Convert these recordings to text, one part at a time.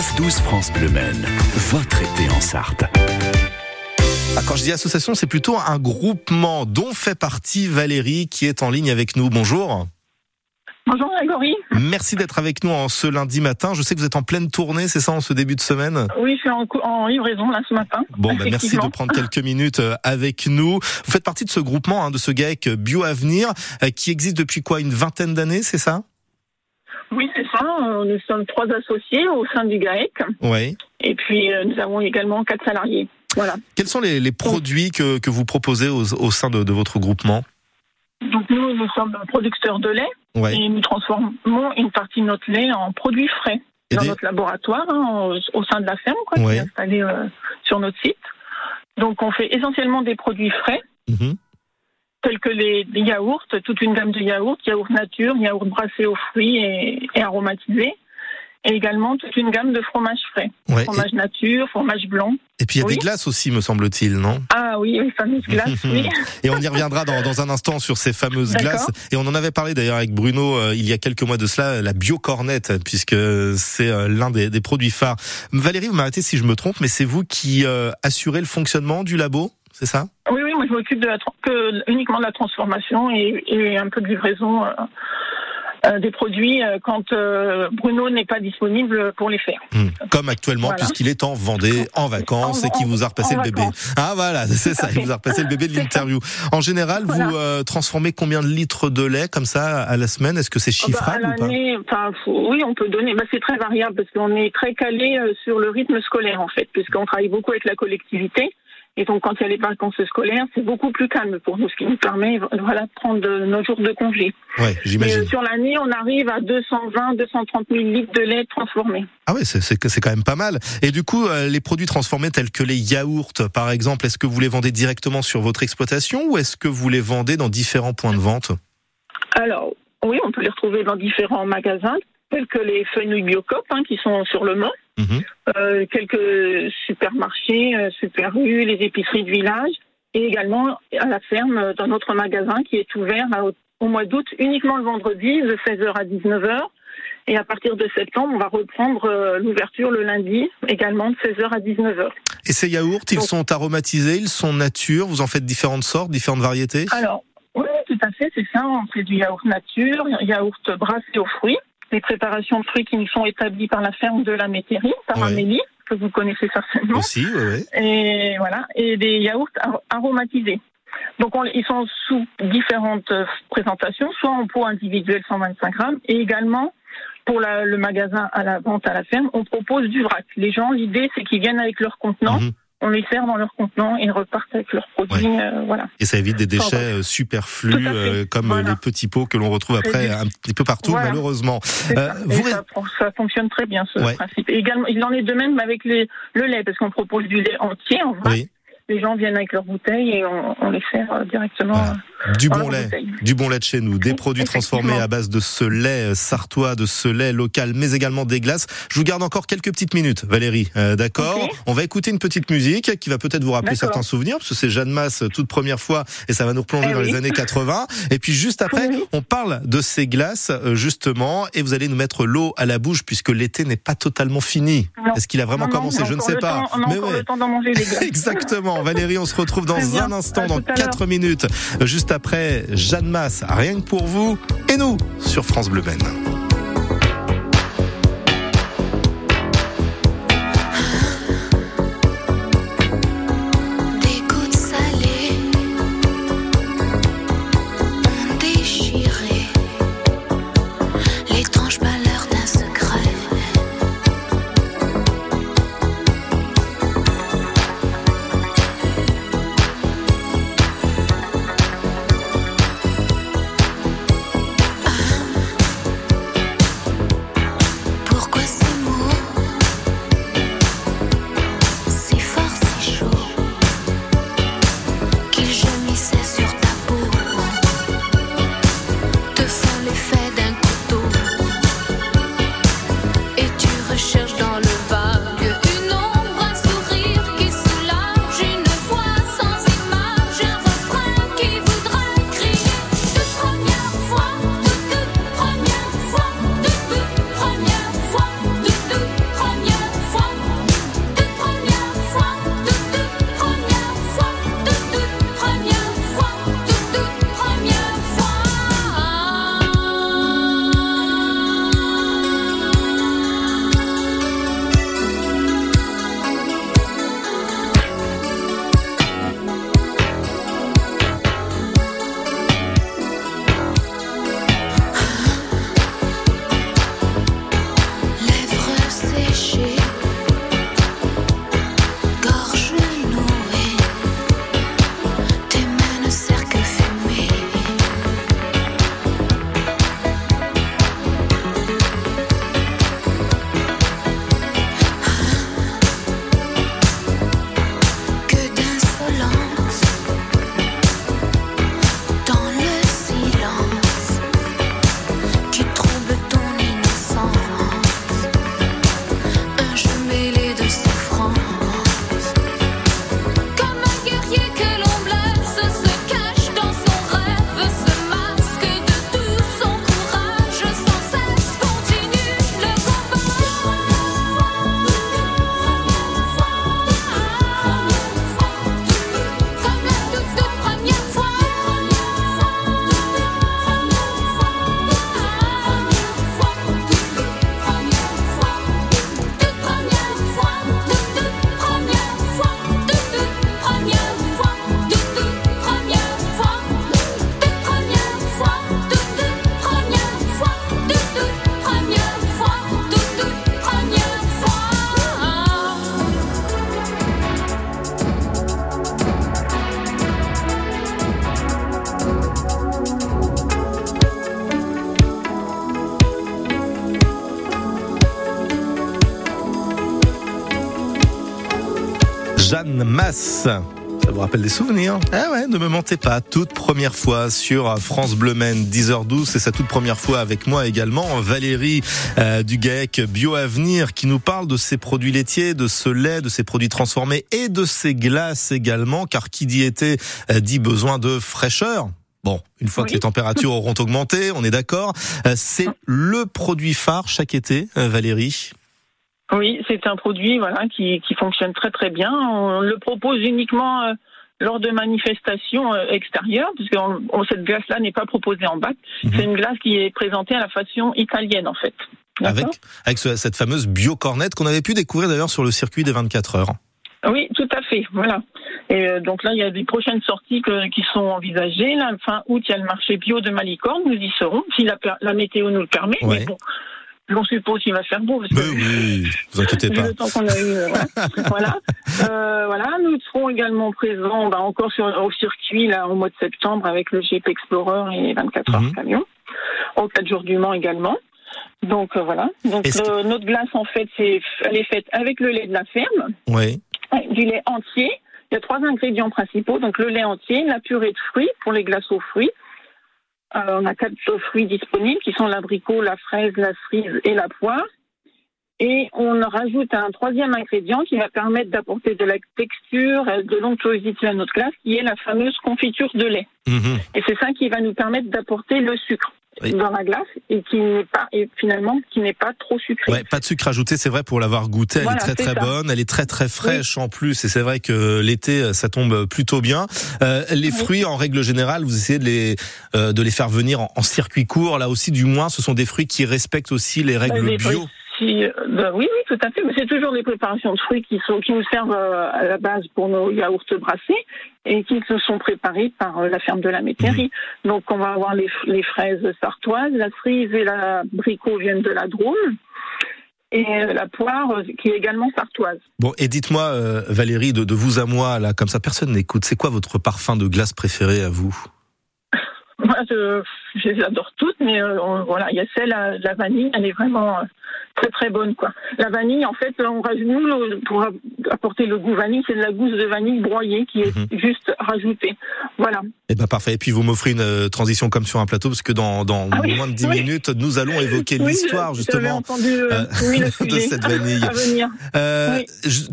9-12 France Bleu Maine, votre été en Sarthe. Ah, quand je dis association, c'est plutôt un groupement dont fait partie Valérie qui est en ligne avec nous. Bonjour. Bonjour Grégory. Merci d'être avec nous en ce lundi matin. Je sais que vous êtes en pleine tournée, c'est ça, en ce début de semaine? Oui, je suis en, en livraison là ce matin. Bon, bah, merci de prendre quelques minutes euh, avec nous. Vous faites partie de ce groupement, hein, de ce GAEC Bio Avenir, euh, qui existe depuis quoi? Une vingtaine d'années, c'est ça? Oui, c'est ça. Euh, Nous sommes trois associés au sein du GAEC. Oui. Et puis euh, nous avons également quatre salariés. Voilà. Quels sont les, les produits que, que vous proposez au, au sein de, de votre groupement Donc nous, nous sommes producteurs de lait Ouais. et nous transformons une partie de notre lait en produits frais Et dans des- notre laboratoire, hein, au, au sein de la ferme, quoi, Ouais. qui est installé euh, sur notre site. Donc on fait essentiellement des produits frais. Mhm. Tels que les, les yaourts, toute une gamme de yaourts, yaourt nature, yaourt brassé aux fruits et, et aromatisé, et également toute une gamme de fromages frais, Ouais. Et, fromage nature, fromage blanc. et puis il y a Oui. des glaces aussi, me semble-t-il, non? Ah oui, les fameuses glaces, oui. Et on y reviendra dans, dans un instant sur ces fameuses glaces. Et on en avait parlé d'ailleurs avec Bruno euh, il y a quelques mois de cela, la biocornette, puisque c'est euh, l'un des, des produits phares. Valérie, vous m'arrêtez si je me trompe, mais c'est vous qui euh, assurez le fonctionnement du labo, c'est ça? Oui, oui, moi je m'occupe de la, tran- que, uniquement de la transformation et, et un peu de livraison euh, euh, des produits euh, quand euh, Bruno n'est pas disponible pour les faire. Hmm. Comme actuellement, Voilà. puisqu'il est en Vendée, en vacances, En- et qu'il vous a repassé le bébé. vacances. Ah voilà, c'est ça, il vous a repassé le bébé de l'interview. En général, vous euh, transformez combien de litres de lait comme ça à la semaine? Est-ce que c'est Ah bah, chiffrable à ou pas? l'année, enfin, faut- oui, on peut donner. Bah, c'est très variable parce qu'on est très calé sur le rythme scolaire en fait, puisqu'on travaille beaucoup avec la collectivité. Et donc, quand il y a les vacances scolaires, c'est beaucoup plus calme pour nous, ce qui nous permet, voilà, de prendre nos jours de congé. Ouais, j'imagine. euh, sur l'année, on arrive à 220, 230 000 litres de lait transformé. Ah ouais, c'est c'est c'est quand même pas mal. Et du coup, euh, les produits transformés tels que les yaourts, par exemple, est-ce que vous les vendez directement sur votre exploitation ou est-ce que vous les vendez dans différents points de vente? Alors, oui, on peut les retrouver dans différents magasins, tels que les fenouilles Biocop, hein, qui sont sur le Mans. Mhm. euh, quelques supermarchés, euh, super U, les épiceries de village, et également à la ferme euh, dans notre magasin qui est ouvert là, au, au mois d'août uniquement le vendredi de 16h à 19h. Et à partir de septembre, on va reprendre euh, l'ouverture le lundi également de 16h à 19h. Et ces yaourts, ils Donc- sont aromatisés, ils sont nature, vous en faites différentes sortes, différentes variétés? Alors, oui, tout à fait, c'est ça. On fait du yaourt nature, yaourt brassé aux fruits, des préparations de fruits qui nous sont établies par la ferme de la Métairie, par Ouais. Amélie, que vous connaissez certainement. Aussi, ouais, ouais. et voilà, et des yaourts ar- aromatisés. Donc on- ils sont sous différentes euh, présentations, soit en pot individuel 125 grammes, et également pour la- le magasin à la vente à la ferme, on propose du vrac. Les gens, l'idée c'est qu'ils viennent avec leur contenant, Mhm. On les sert dans leur contenant et ils repartent avec leurs produits. euh, voilà. Et ça évite des déchets euh, superflus, euh, comme euh, Voilà. les petits pots que l'on retrouve après un petit peu partout, Voilà. malheureusement. Euh, ça. vous ça, ça fonctionne très bien ce Ouais. principe. Et également, il en est de même avec les, le lait, parce qu'on propose du lait entier en vrac. Oui, Les gens viennent avec leurs bouteilles et on, on les sert euh, directement. Voilà. Du dans bon lait. bouteille. Du bon lait de chez nous, des produits transformés à base de ce lait euh, sartois, de ce lait local, mais également des glaces. Je vous garde encore quelques petites minutes, Valérie. Euh, D'accord. On va écouter une petite musique qui va peut-être vous rappeler certains souvenirs, parce que c'est Jeanne Masse euh, toute première fois, et ça va nous replonger Eh dans les années 80. Et puis juste après, Oui. on parle de ces glaces, justement, et vous allez nous mettre l'eau à la bouche, puisque l'été n'est pas totalement fini. Est-ce qu'il a vraiment Non, commencé? Je ne sais pas. temps- on a Mais encore ouais. le temps d'en manger des glaces. Exactement. Valérie, on se retrouve dans un instant, À dans tout à l'heure. 4 minutes, juste après Jeanne Masse, rien que pour vous et nous sur France Bleu Maine. Ça vous rappelle des souvenirs? Ah ouais, ne me mentez pas. Toute première fois sur France Bleu Maine, 10h12, c'est sa toute première fois avec moi également, Valérie euh, Duguec, Bioavenir, qui nous parle de ses produits laitiers, de ce lait, de ses produits transformés et de ses glaces également, car qui dit été euh, dit besoin de fraîcheur. Bon, une fois que les températures auront augmenté, on est d'accord. Euh, c'est le produit phare chaque été, euh, Valérie? Oui, c'est un produit voilà qui, qui fonctionne très très bien. On le propose uniquement euh, lors de manifestations euh, extérieures, puisque on- on- cette glace-là n'est pas proposée en bac. Mhm. C'est une glace qui est présentée à la façon italienne en fait. Avec, avec ce- cette fameuse biocornette qu'on avait pu découvrir d'ailleurs sur le circuit des 24 heures. Oui, tout à fait. Voilà. Et euh, donc là, il y a des prochaines sorties que- qui sont envisagées. Là, fin août, il y a le marché bio de Malicorne. Nous y serons, si la, la météo nous le permet. Ouais. Mais bon, on suppose qu'il va faire beau. Parce que oui, vous inquiétez pas. le temps qu'on a eu. euh, voilà. Euh, voilà. Nous serons également présents bah, encore sur, au circuit là, au mois de septembre avec le Jeep Explorer et 24 heures Mhm. camion. Au 4 jours du Mans également. Donc euh, voilà. Donc le- notre glace en fait, c'est elle est faite avec le lait de la ferme Oui. du lait entier. Il y a trois ingrédients principaux, donc le lait entier, la purée de fruits pour les glaces aux fruits. Euh, on a quatre fruits disponibles qui sont l'abricot, la fraise, la cerise et la poire. Et on rajoute un troisième ingrédient qui va permettre d'apporter de la texture, euh, de l'onctuosité à notre glace, qui est la fameuse confiture de lait. Mhm. Et c'est ça qui va nous permettre d'apporter le sucre Oui. dans la glace et qui n'est pas, et finalement, qui n'est pas trop sucré. Ouais, pas de sucre ajouté, c'est vrai pour l'avoir goûté, elle Voilà, est très très ça. bonne, elle est très très fraîche en plus et c'est vrai que l'été ça tombe plutôt bien. Euh, les Oui. fruits en règle générale, vous essayez de les euh, de les faire venir en, en circuit court, là aussi du moins ce sont des fruits qui respectent aussi les règles Les bio. fruits, euh, oui, oui, tout à fait. Mais c'est toujours des préparations de fruits qui sont qui nous servent euh, à la base pour nos yaourts brassés et qui se sont préparés par euh, la ferme de la Métairie. Donc on va avoir les, fraises sartoises, la cerise et l'abricot viennent de la Drôme. Et la poire, qui est également sartoise. Bon, et dites-moi euh, Valérie de, de vous à moi là comme ça personne n'écoute, c'est quoi votre parfum de glace préféré à vous? Moi, je, je les adore toutes, mais euh, voilà, il y a celle à la vanille, elle est vraiment très très bonne, quoi. La vanille, en fait, on rajoute nous pour apporter le goût vanille, c'est de la gousse de vanille broyée qui est Mhm. juste rajoutée. Voilà. Eh ben parfait. Et puis vous m'offrez une euh, transition comme sur un plateau parce que dans, dans Ah oui, moins de 10 oui. minutes, nous allons évoquer Oui, l'histoire justement entendu euh, euh, de cette vanille. à venir. Euh,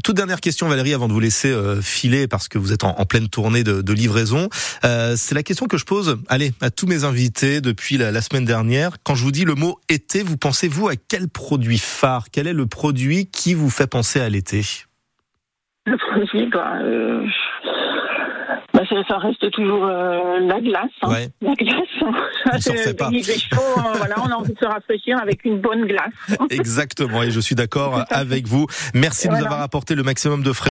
toute dernière question, Valérie, avant de vous laisser euh, filer parce que vous êtes en, en pleine tournée de, de livraison. C'est la question que je pose, allez, à tous mes invités depuis la, la semaine dernière. Quand je vous dis le mot été, vous pensez vous à quel produit phare Quel est le produit qui vous fait penser à l'été? Le produit, bah, euh, bah, ça, ça reste toujours euh, la glace. hein. Ouais. La glace. On s'en refait pas. Il fait chaud, euh, voilà, on a envie de se rafraîchir avec une bonne glace. Exactement, et je suis d'accord avec vous. Merci de nous Voilà. avoir apporté le maximum de frais.